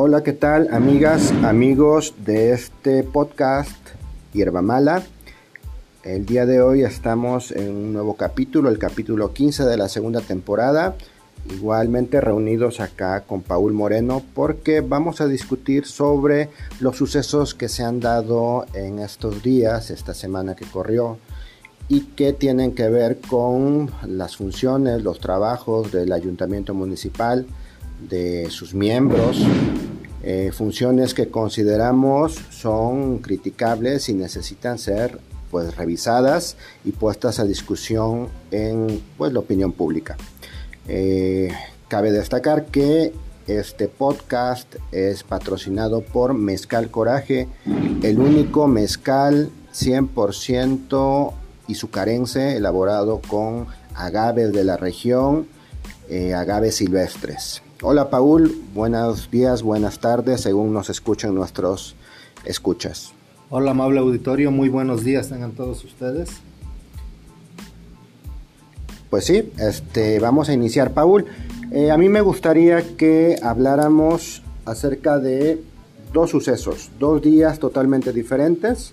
Hola, ¿qué tal amigas, amigos de este podcast Hierba Mala? El día de hoy estamos en un nuevo capítulo, el capítulo 15 de la segunda temporada. Igualmente reunidos acá con Paul Moreno porque vamos a discutir sobre los sucesos que se han dado en estos días, esta semana que corrió, y que tienen que ver con las funciones, los trabajos del ayuntamiento municipal, de sus miembros, eh, funciones que consideramos son criticables y necesitan ser pues revisadas y puestas a discusión en pues la opinión pública. Eh, cabe destacar que este podcast es patrocinado por Mezcal Coraje, el único mezcal 100% izucarense elaborado con agaves de la región, eh, agaves silvestres. Hola Paul, buenos días, buenas tardes, según nos escuchan nuestros escuchas. Hola amable auditorio, muy buenos días tengan todos ustedes. Pues sí, este, vamos a iniciar. Paul, eh, a mí me gustaría que habláramos acerca de dos sucesos, dos días totalmente diferentes.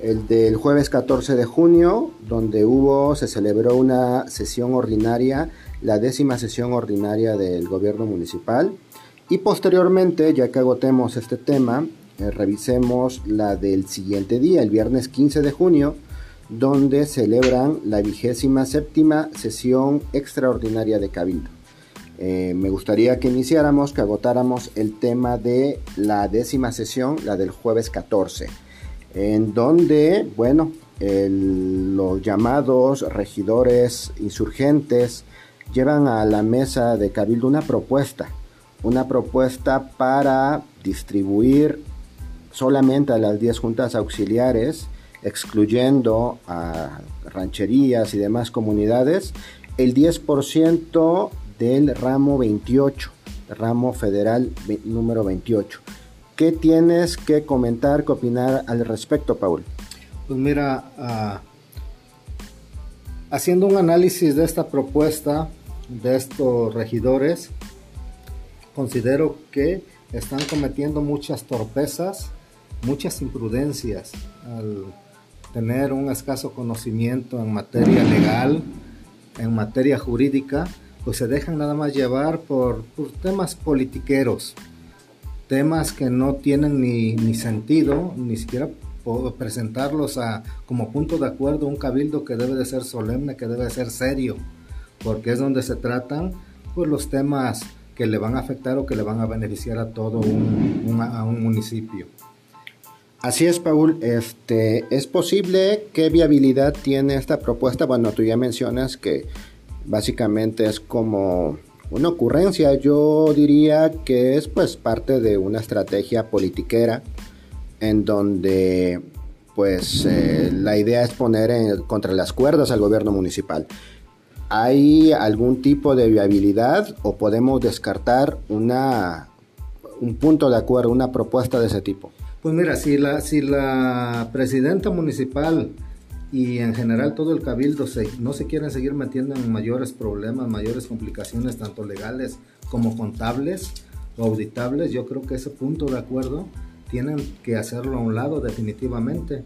El del jueves 14 de junio, donde hubo, se celebró una sesión ordinaria la décima sesión ordinaria del gobierno municipal y posteriormente, ya que agotemos este tema, eh, revisemos la del siguiente día, el viernes 15 de junio, donde celebran la vigésima séptima sesión extraordinaria de Cabildo. Eh, me gustaría que iniciáramos, que agotáramos el tema de la décima sesión, la del jueves 14, en donde, bueno, los llamados regidores insurgentes, llevan a la mesa de Cabildo una propuesta, una propuesta para distribuir solamente a las 10 juntas auxiliares, excluyendo a rancherías y demás comunidades, el 10% del ramo 28, ramo federal número 28. ¿Qué tienes que comentar, que opinar al respecto, Paul? Pues mira, uh Haciendo un análisis de esta propuesta de estos regidores, considero que están cometiendo muchas torpezas, muchas imprudencias al tener un escaso conocimiento en materia legal, en materia jurídica, pues se dejan nada más llevar por, temas politiqueros, temas que no tienen ni, ni sentido, ni siquiera presentarlos a, como punto de acuerdo un cabildo que debe de ser solemne, que debe de ser serio, porque es donde se tratan pues, los temas que le van a afectar o que le van a beneficiar a todo un, municipio. Así es, Paul. Este, ¿Es posible? ¿Qué viabilidad tiene esta propuesta? Bueno, tú ya mencionas que básicamente es como una ocurrencia. Yo diría que es pues parte de una estrategia politiquera en donde pues eh, la idea es poner contra las cuerdas al gobierno municipal. ¿Hay algún tipo de viabilidad o podemos descartar una, un punto de acuerdo, una propuesta de ese tipo? Pues mira, si la, si la presidenta municipal y en general todo el cabildo no se quieren seguir metiendo en mayores problemas, mayores complicaciones, tanto legales como contables o auditables, yo creo que ese punto de acuerdo tienen que hacerlo a un lado definitivamente.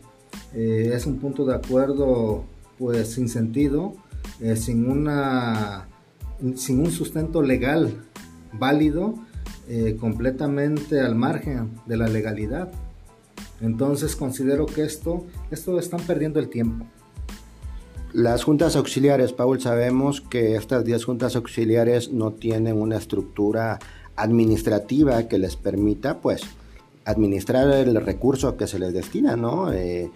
Eh, es un punto de acuerdo pues sin sentido, eh, sin, una, sin un sustento legal válido, eh, completamente al margen de la legalidad. Entonces considero que esto, esto están perdiendo el tiempo. Las juntas auxiliares, Paul, sabemos que estas 10 juntas auxiliares no tienen una estructura administrativa que les permita, pues, administrar el recurso que se les destina, ¿no? Eh,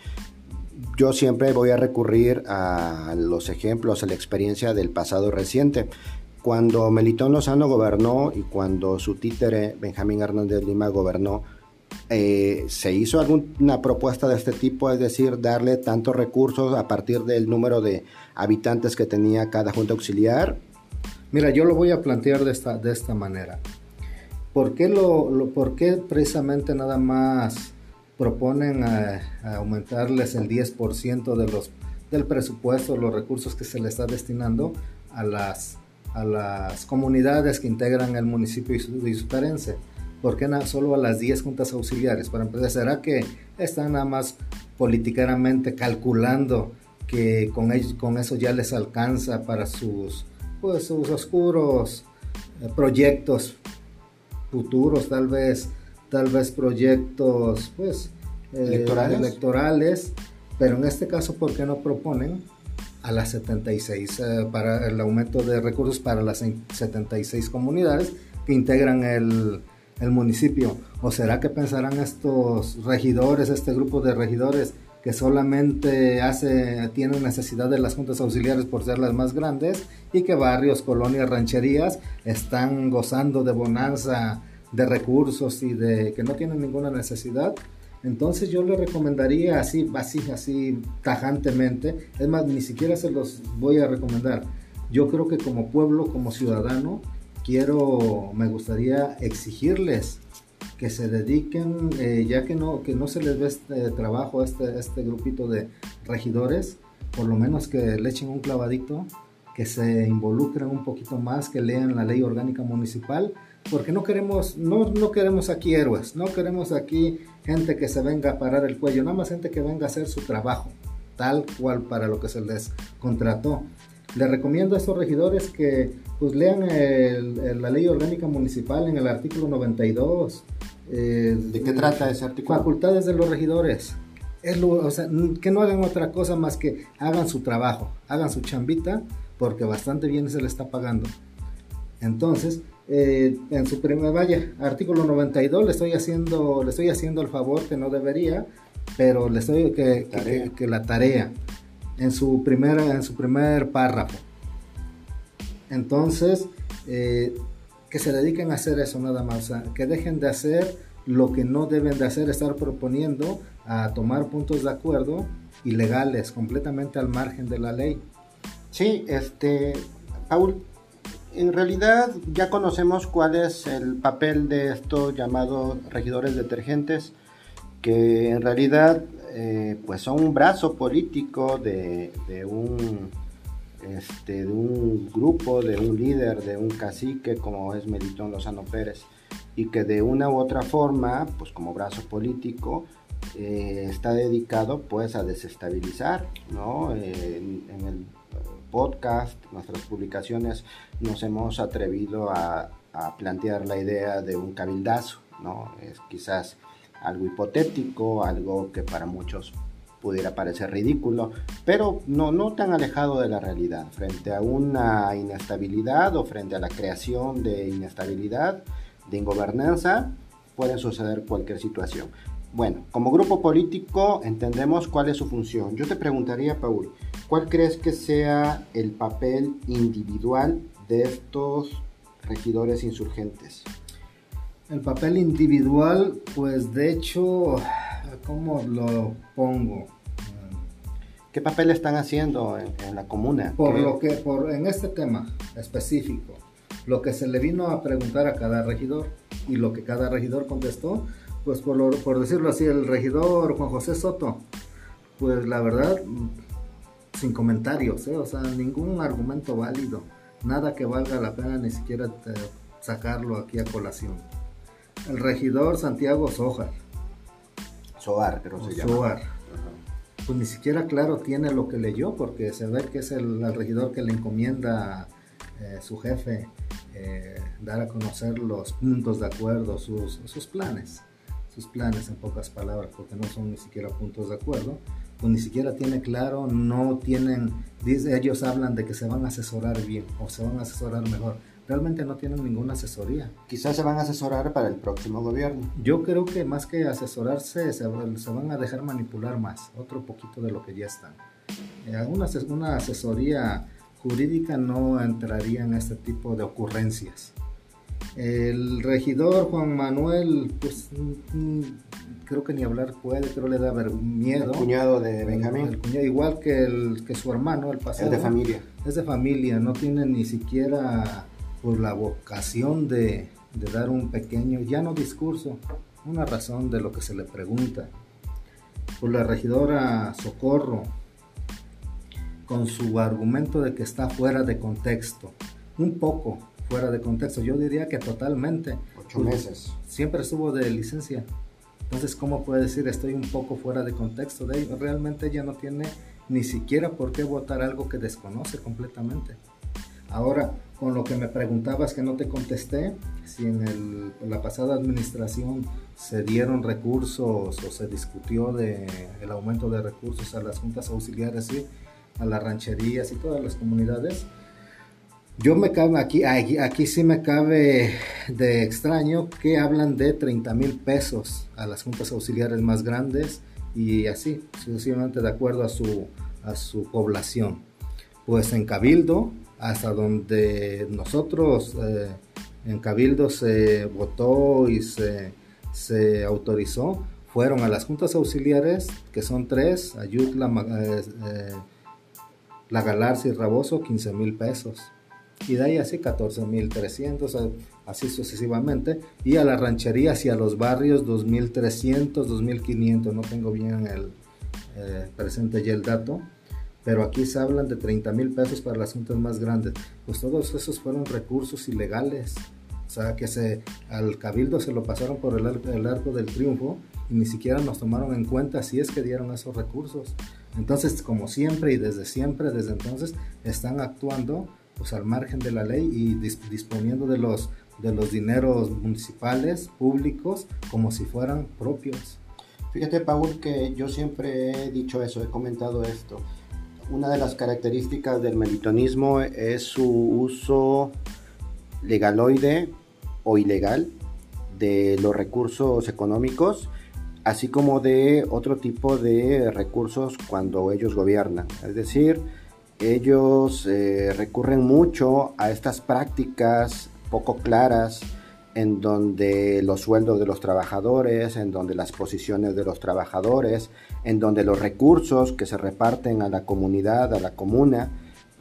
yo siempre voy a recurrir a los ejemplos, a la experiencia del pasado reciente. Cuando Melitón Lozano gobernó y cuando su títere Benjamín Hernández Lima gobernó, eh, ¿se hizo alguna propuesta de este tipo? Es decir, darle tantos recursos a partir del número de habitantes que tenía cada junta auxiliar. Mira, yo lo voy a plantear de esta, de esta manera. ¿Por qué, lo, por qué precisamente nada más proponen aumentarles el 10% de los, del presupuesto, los recursos que se le está destinando a las, a las comunidades que integran el municipio de ¿por qué solo a las 10 juntas auxiliares? Para empezar, ¿será que están nada más políticamente calculando que con, ellos, con eso ya les alcanza para sus, pues, sus oscuros eh, proyectos futuros, tal vez, tal vez proyectos pues, eh, ¿Electorales? pero en este caso, ¿por qué no proponen a las 76 eh, para el aumento de recursos para las 76 comunidades que integran el, el municipio? ¿O será que pensarán estos regidores, este grupo de regidores, que solamente hace, tienen necesidad de las juntas auxiliares por ser las más grandes y que barrios, colonias, rancherías están gozando de bonanza de recursos y de que no tienen ninguna necesidad. Entonces yo le recomendaría así, así, así tajantemente, es más, ni siquiera se los voy a recomendar. Yo creo que como pueblo, como ciudadano, quiero, me gustaría exigirles que se dediquen, eh, ya que no, que no se les ve este trabajo a este, este grupito de regidores, por lo menos que le echen un clavadito, que se involucren un poquito más, que lean la ley orgánica municipal, porque no queremos, no, no queremos aquí héroes, no queremos aquí gente que se venga a parar el cuello, nada más gente que venga a hacer su trabajo, tal cual para lo que se les contrató. Les recomiendo a estos regidores que pues lean la ley orgánica municipal en el artículo 92. Eh, ¿De qué trata ese artículo? Facultades de los regidores. Es o sea, que no hagan otra cosa más que hagan su trabajo, hagan su chambita, porque bastante bien se le está pagando. Entonces, eh, en su primer, vaya, artículo 92, le estoy haciendo, le estoy haciendo el favor que no debería, pero le estoy que, que la tarea en su, primera, en su primer párrafo. Entonces, eh, que se dediquen a hacer eso nada más, que dejen de hacer lo que no deben de hacer, estar proponiendo a tomar puntos de acuerdo ilegales, completamente al margen de la ley. Sí, este, Paul, en realidad ya conocemos cuál es el papel de estos llamados regidores detergentes, que en realidad eh, pues son un brazo político de, un, este, de un grupo, de un líder, de un cacique como es Melitón Lozano Pérez y que de una u otra forma, pues como brazo político, eh, está dedicado pues a desestabilizar, ¿no? en, el podcast, nuestras publicaciones, nos hemos atrevido a, a plantear la idea de un cabildazo, ¿no? Es quizás algo hipotético, algo que para muchos pudiera parecer ridículo, pero no, no tan alejado de la realidad. Frente a una inestabilidad o frente a la creación de inestabilidad, de ingobernanza, puede suceder cualquier situación. Bueno, como grupo político entendemos cuál es su función. Yo te preguntaría, Paul, ¿cuál crees que sea el papel individual de estos regidores insurgentes? El papel individual, pues de hecho, ¿cómo lo pongo? ¿Qué papel están haciendo en, la comuna? Por lo que, por, en este tema específico, lo que se le vino a preguntar a cada regidor y lo que cada regidor contestó, pues por, por decirlo así, el regidor Juan José Soto, pues la verdad, sin comentarios, ¿eh? o sea, ningún argumento válido, nada que valga la pena ni siquiera eh, sacarlo aquí a colación el regidor Santiago Sojar. Soar, creo se llama. Soar. Pues ni siquiera claro tiene lo que leyó, porque se ve que es el, regidor que le encomienda eh, su jefe eh, dar a conocer los puntos de acuerdo, sus, sus planes. Sus planes en pocas palabras, porque no son ni siquiera puntos de acuerdo pues ni siquiera tiene claro, no tienen, ellos hablan de que se van a asesorar bien o se van a asesorar mejor, realmente no tienen ninguna asesoría. Quizás se van a asesorar para el próximo gobierno. Yo creo que más que asesorarse, se, van a dejar manipular más, otro poquito de lo que ya están. Eh, una, una asesoría jurídica no entraría en este tipo de ocurrencias. El regidor Juan Manuel, pues mm, creo que ni hablar puede, creo le da miedo. El cuñado de Benjamín. igual que, el, que su hermano, el pasado. Es de familia. Es de familia, no tiene ni siquiera por la vocación de, dar un pequeño, ya no discurso, una razón de lo que se le pregunta. Por la regidora Socorro, con su argumento de que está fuera de contexto, un poco fuera de contexto, yo diría que totalmente, Ocho meses. Siempre estuvo de licencia. Entonces, ¿cómo puede decir estoy un poco fuera de contexto de? Realmente ella no tiene ni siquiera por qué votar algo que desconoce completamente. Ahora, con lo que me preguntabas que no te contesté, si en, la pasada administración se dieron recursos o se discutió de el aumento de recursos a las juntas auxiliares y a las rancherías y todas las comunidades, yo me cabe aquí, aquí, aquí sí me cabe de extraño que hablan de 30 mil pesos a las juntas auxiliares más grandes y así, sucesivamente de acuerdo a su, a su población. Pues en Cabildo hasta donde nosotros eh, en Cabildo se votó y se, se, autorizó, fueron a las juntas auxiliares, que son tres, Ayutla, eh, eh, La Galarza y Raboso, 15 mil pesos. Y de ahí así 14 mil 300, así sucesivamente. Y a las rancherías y a los barrios 2.300, 2.500, no tengo bien el presente ya el dato pero aquí se hablan de 30 mil pesos para las juntas más grandes. Pues todos esos fueron recursos ilegales. O sea, que se, al cabildo se lo pasaron por el, el arco del triunfo y ni siquiera nos tomaron en cuenta si es que dieron esos recursos. Entonces, como siempre y desde siempre, desde entonces, están actuando pues al margen de la ley y disponiendo de los, de los dineros municipales, públicos, como si fueran propios. Fíjate, Paul, que yo siempre he dicho eso, he comentado esto una de las características del melitonismo es su uso legaloide o ilegal de los recursos económicos, así como de otro tipo de recursos cuando ellos gobiernan. Es decir, ellos eh, recurren mucho a estas prácticas poco claras, en donde los sueldos de los trabajadores, en donde las posiciones de los trabajadores, en donde los recursos que se reparten a la comunidad, a la comuna,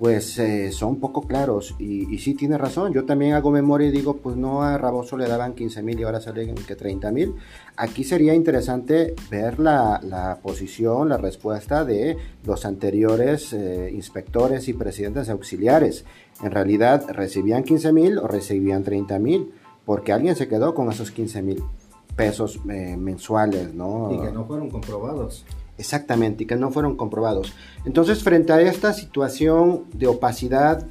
pues eh, son poco claros. Y, sí tiene razón, yo también hago memoria y digo, pues no a Raboso le daban 15 mil y ahora salen que 30 mil. Aquí sería interesante ver la, posición, la respuesta de los anteriores eh, inspectores y presidentes auxiliares. En realidad, ¿recibían 15 mil o recibían 30 mil? porque alguien se quedó con esos 15 mil pesos eh, mensuales, ¿no? Y que no fueron comprobados. Exactamente, y que no fueron comprobados. Entonces, frente a esta situación de opacidad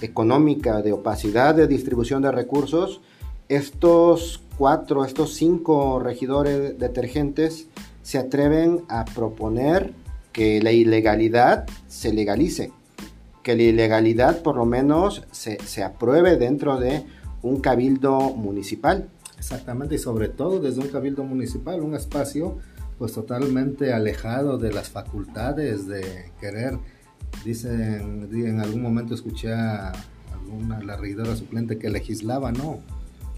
económica, de opacidad de distribución de recursos, estos cuatro, estos cinco regidores detergentes se atreven a proponer que la ilegalidad se legalice, que la ilegalidad por lo menos se, se apruebe dentro de un cabildo municipal. Exactamente, y sobre todo desde un cabildo municipal, un espacio pues totalmente alejado de las facultades de querer, dicen, en algún momento escuché a alguna, la regidora suplente que legislaba, no,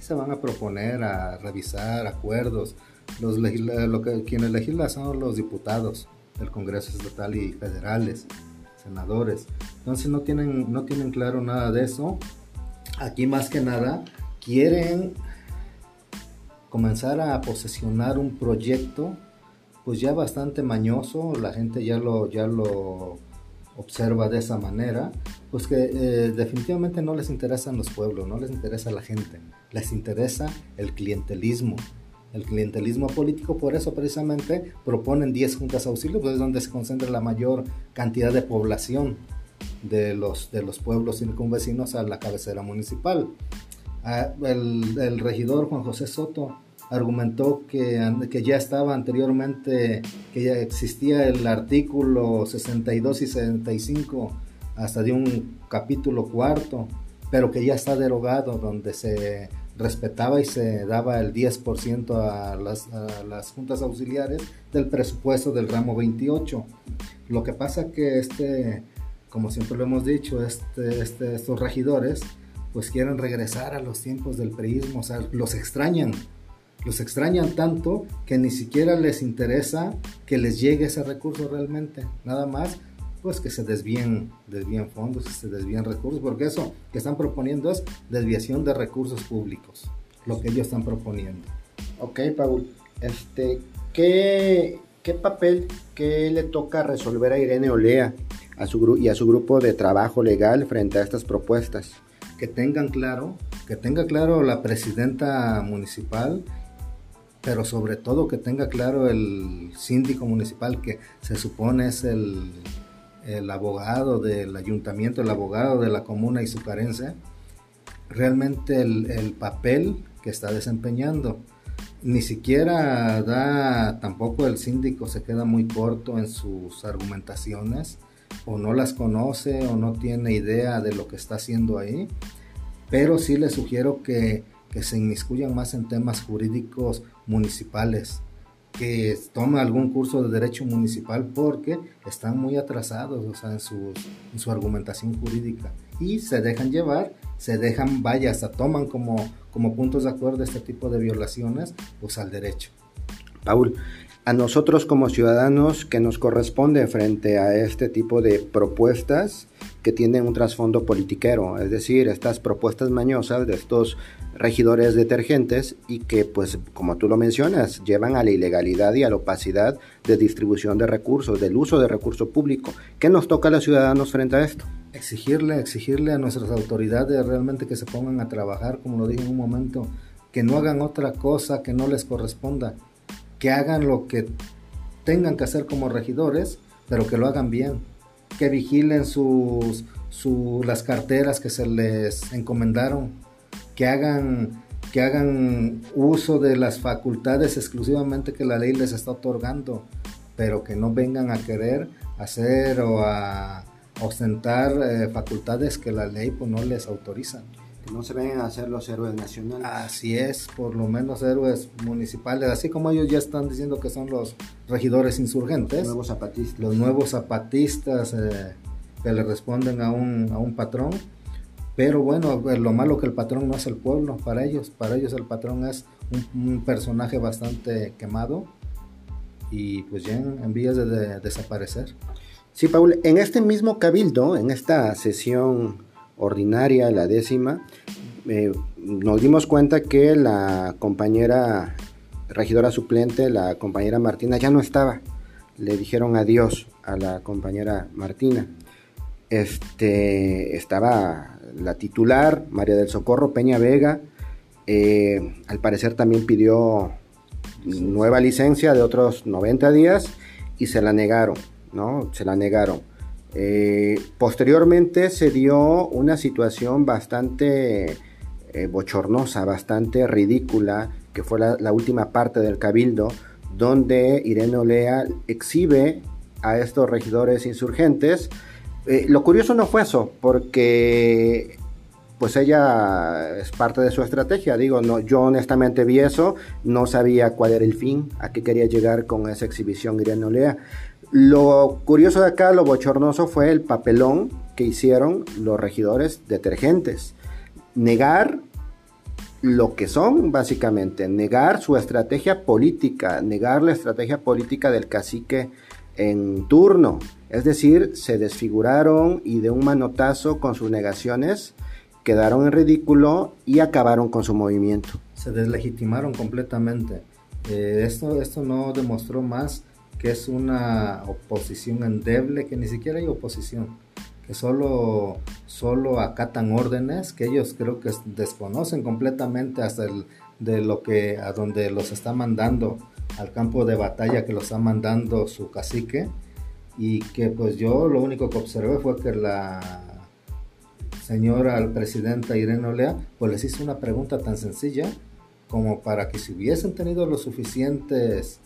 se van a proponer a revisar acuerdos, los lo que, quienes legislan son los diputados del Congreso Estatal y federales, senadores, entonces no tienen, no tienen claro nada de eso, aquí más que nada quieren comenzar a posesionar un proyecto pues ya bastante mañoso, la gente ya lo, ya lo observa de esa manera, pues que eh, definitivamente no les interesan los pueblos, no les interesa la gente, les interesa el clientelismo, el clientelismo político, por eso precisamente proponen 10 juntas auxilio, pues es donde se concentra la mayor cantidad de población de los, de los pueblos circunvecinos a la cabecera municipal. Ah, el, regidor Juan José Soto argumentó que, que, ya estaba anteriormente, que ya existía el artículo 62 y 65 hasta de un capítulo cuarto, pero que ya está derogado, donde se respetaba y se daba el 10% a las, las juntas auxiliares del presupuesto del ramo 28. Lo que pasa que este como siempre lo hemos dicho, este, este, estos regidores pues quieren regresar a los tiempos del priismo, o sea, los extrañan, los extrañan tanto que ni siquiera les interesa que les llegue ese recurso realmente, nada más pues que se desvíen, desvíen fondos, que se desvíen recursos, porque eso que están proponiendo es desviación de recursos públicos, lo que ellos están proponiendo. Ok, Paul, este, ¿qué, qué papel, qué le toca resolver a Irene Olea a su, y a su grupo de trabajo legal frente a estas propuestas. Que tengan claro que tenga claro la presidenta municipal, pero sobre todo que tenga claro el síndico municipal que se supone es el, el abogado del ayuntamiento, el abogado de la comuna y su carencia, realmente el, el papel que está desempeñando. Ni siquiera da, tampoco el síndico se queda muy corto en sus argumentaciones, o no las conoce, o no tiene idea de lo que está haciendo ahí, pero sí le sugiero que, que se inmiscuyan más en temas jurídicos municipales, que tome algún curso de derecho municipal porque están muy atrasados en, en su argumentación jurídica y se dejan llevar, se dejan, vaya, hasta toman como, como puntos de acuerdo este tipo de violaciones, pues al derecho. Paul, a nosotros como ciudadanos que nos corresponde frente a este tipo de propuestas que tienen un trasfondo politiquero, es decir, estas propuestas mañosas de estos regidores detergentes y que, pues, como tú lo mencionas, llevan a la ilegalidad y a la opacidad de distribución de recursos, del uso de recurso público. ¿Qué nos toca a los ciudadanos frente a esto? Exigirle, exigirle a nuestras autoridades realmente que se pongan a trabajar, como lo dije en un momento, que no hagan otra cosa que no les corresponda que hagan lo que tengan que hacer como regidores, pero que lo hagan bien, que vigilen sus, las carteras que se les encomendaron, que hagan, que hagan uso de las facultades exclusivamente que la ley les está otorgando, pero que no vengan a querer hacer o a ostentar eh, facultades que la ley pues, no les autoriza que no se vengan a hacer los héroes nacionales. Así es, por lo menos héroes municipales, así como ellos ya están diciendo que son los regidores insurgentes. Los nuevos zapatistas. Los nuevos zapatistas eh, que le responden a un, a un patrón. Pero bueno, pues, lo malo que el patrón no es el pueblo, para ellos, para ellos el patrón es un, personaje bastante quemado y pues ya en, vías de desaparecer. Sí, Paul, en este mismo cabildo, en esta sesión ordinaria, la décima, eh, nos dimos cuenta que la compañera regidora suplente, la compañera Martina, ya no estaba. Le dijeron adiós a la compañera Martina. Este, estaba la titular, María del Socorro Peña Vega. Eh, al parecer también pidió nueva licencia de otros 90 días y se la negaron, ¿no? Se la negaron. Eh, posteriormente se dio una situación bastante eh, bochornosa, bastante ridícula, que fue la, última parte del cabildo, donde Irene Olea exhibe a estos regidores insurgentes. Eh, lo curioso no fue eso, porque pues ella es parte de su estrategia. Digo, no, yo honestamente vi eso, no sabía cuál era el fin, a qué quería llegar con esa exhibición Irene Olea. Lo curioso de acá, lo bochornoso fue el papelón que hicieron los regidores detergentes. Negar lo que son, básicamente, negar su estrategia política, negar la estrategia política del cacique en turno. Es decir, se desfiguraron y de un manotazo con sus negaciones quedaron en ridículo y acabaron con su movimiento. Se deslegitimaron completamente. Eh, esto, esto no demostró más que es una oposición endeble, que ni siquiera hay oposición, que solo, solo acatan órdenes, que ellos creo que desconocen completamente hasta el, de lo que a donde los está mandando al campo de batalla que los está mandando su cacique. Y que pues yo lo único que observé fue que la señora presidenta Irene Olea pues les hizo una pregunta tan sencilla como para que si hubiesen tenido los suficientes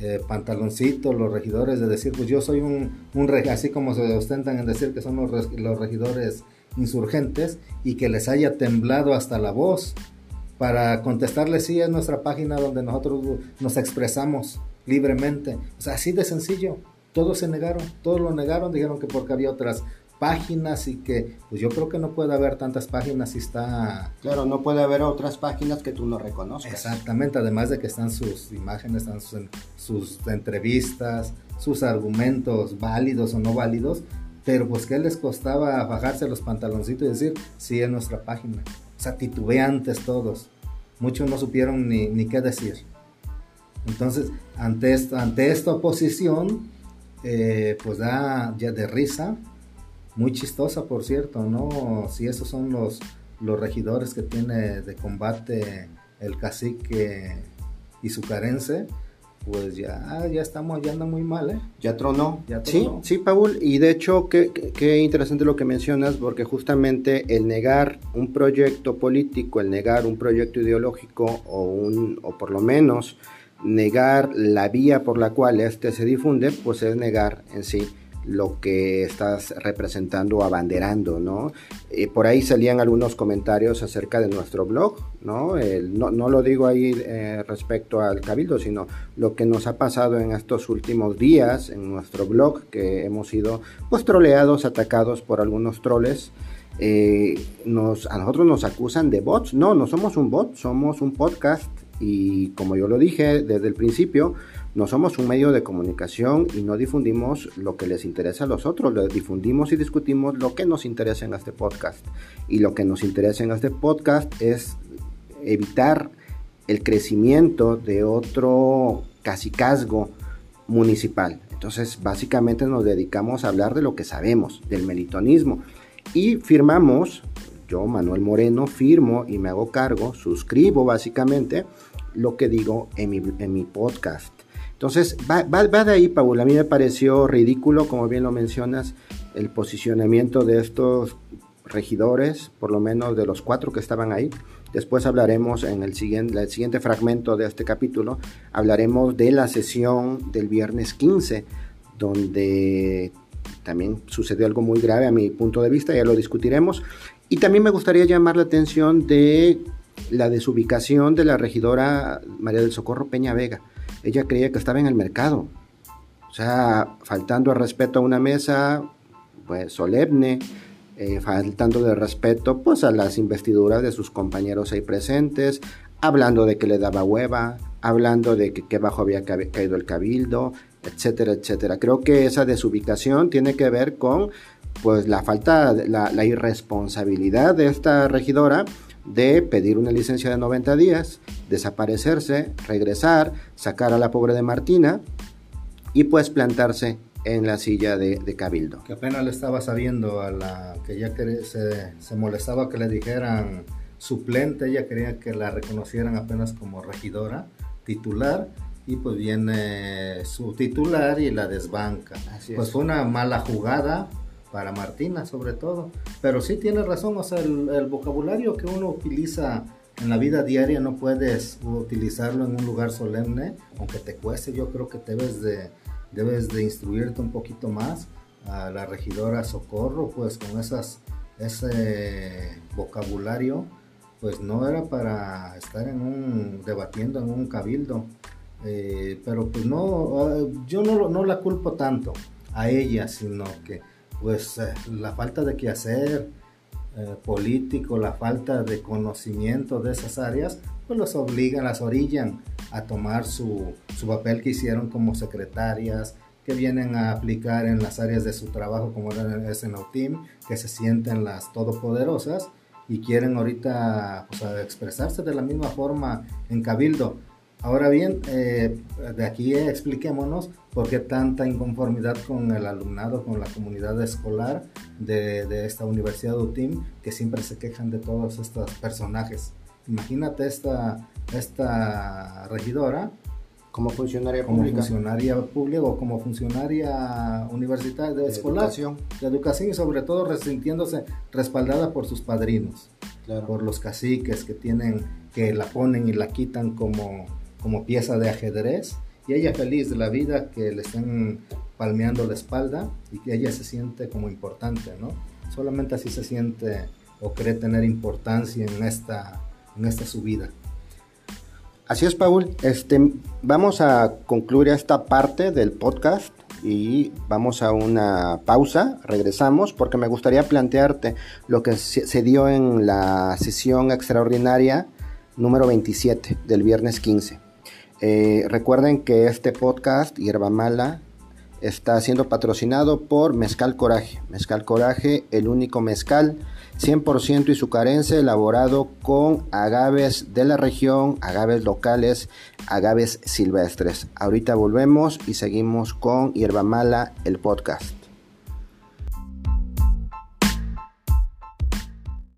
eh, pantaloncitos, los regidores, de decir, pues yo soy un, un así como se ostentan en decir que son los, los regidores insurgentes y que les haya temblado hasta la voz para contestarles sí es nuestra página donde nosotros nos expresamos libremente. O sea, así de sencillo. Todos se negaron, todos lo negaron, dijeron que porque había otras páginas y que pues yo creo que no puede haber tantas páginas si está... Claro, no puede haber otras páginas que tú no reconozcas. Exactamente, además de que están sus imágenes, están sus, entrevistas, sus argumentos válidos o no válidos, pero pues ¿qué les costaba bajarse los pantaloncitos y decir, sí, es nuestra página? O sea, titubeantes todos. Muchos no supieron ni, ni qué decir. Entonces, ante, esta, ante esta oposición, eh, pues da ya de risa muy chistosa, por cierto, ¿no? Si esos son los, los regidores que tiene de combate el cacique y su carense, pues ya, ya estamos, ya anda muy mal, ¿eh? Ya tronó. Ya Sí, sí, Paul, y de hecho, qué, qué, interesante lo que mencionas, porque justamente el negar un proyecto político, el negar un proyecto ideológico, o, un, o por lo menos negar la vía por la cual este se difunde, pues es negar en sí lo que estás representando o abanderando, ¿no? Eh, por ahí salían algunos comentarios acerca de nuestro blog, ¿no? no, lo digo ahí eh, respecto al cabildo, sino lo que nos ha pasado en estos últimos días en nuestro blog, que hemos sido pues troleados, atacados por algunos troles. Eh, nos, a nosotros nos acusan de bots, no, no somos un bot, somos un podcast y como yo lo dije desde el principio, no somos un medio de comunicación y no difundimos lo que les interesa a los otros, lo difundimos y discutimos lo que nos interesa en este podcast. Y lo que nos interesa en este podcast es evitar el crecimiento de otro casicazgo municipal. Entonces, básicamente nos dedicamos a hablar de lo que sabemos, del melitonismo. Y firmamos, yo, Manuel Moreno, firmo y me hago cargo, suscribo básicamente lo que digo en mi, en mi podcast. Entonces, va, de ahí, Paul. A mí me pareció ridículo, como bien lo mencionas, el posicionamiento de estos regidores, por lo menos de los cuatro que estaban ahí. Después hablaremos en el siguiente, el siguiente fragmento de este capítulo, hablaremos de la sesión del viernes 15, donde también sucedió algo muy grave a mi punto de vista, ya lo discutiremos. Y también me gustaría llamar la atención de la desubicación de la regidora María del Socorro Peña Vega ella creía que estaba en el mercado. O sea, faltando al respeto a una mesa, pues solemne, eh, faltando de respeto pues a las investiduras de sus compañeros ahí presentes, hablando de que le daba hueva, hablando de que, bajo había caído el cabildo, etcétera, etcétera. Creo que esa desubicación tiene que ver con pues la falta, la irresponsabilidad de esta regidora de pedir una licencia de 90 días, desaparecerse, regresar, sacar a la pobre de Martina y pues plantarse en la silla de, Cabildo. Que apenas le estaba sabiendo a la que ya se, se molestaba que le dijeran suplente, ella quería que la reconocieran apenas como regidora titular y pues viene su titular y la desbanca. pues fue una mala jugada para Martina sobre todo. Pero sí tiene razón, o sea, el, vocabulario que uno utiliza en la vida diaria no puedes utilizarlo en un lugar solemne, aunque te cueste, yo creo que debes de, debes de instruirte un poquito más. A la regidora Socorro, pues con esas, ese vocabulario, pues no era para estar en un, debatiendo en un cabildo. Eh, pero pues no, yo no, no la culpo tanto a ella, sino que pues eh, la falta de quehacer eh, político, la falta de conocimiento de esas áreas, pues los obligan, las orillan a tomar su, papel que hicieron como secretarias, que vienen a aplicar en las áreas de su trabajo como es en OTIM, que se sienten las todopoderosas y quieren ahorita pues, expresarse de la misma forma en Cabildo. Ahora bien, eh, de aquí expliquémonos por qué tanta inconformidad con el alumnado, con la comunidad escolar de, esta Universidad de UTIM, que siempre se quejan de todos estos personajes. Imagínate esta, esta regidora como funcionaria como pública. funcionaria pública o como funcionaria universitaria de, escolar educación. de educación y sobre todo resintiéndose respaldada por sus padrinos por los caciques que tienen que la ponen y la quitan como como pieza de ajedrez y ella feliz de la vida que le estén palmeando la espalda y que ella se siente como importante, ¿no? Solamente así se siente o cree tener importancia en esta, en esta subida. Así es, Paul. Este, vamos a concluir esta parte del podcast y vamos a una pausa. Regresamos porque me gustaría plantearte lo que se dio en la sesión extraordinaria número 27 del viernes 15. Eh, recuerden que este podcast, Hierba Mala, está siendo patrocinado por Mezcal Coraje. Mezcal Coraje, el único mezcal 100% y su carencia elaborado con agaves de la región, agaves locales, agaves silvestres. Ahorita volvemos y seguimos con Hierba Mala, el podcast.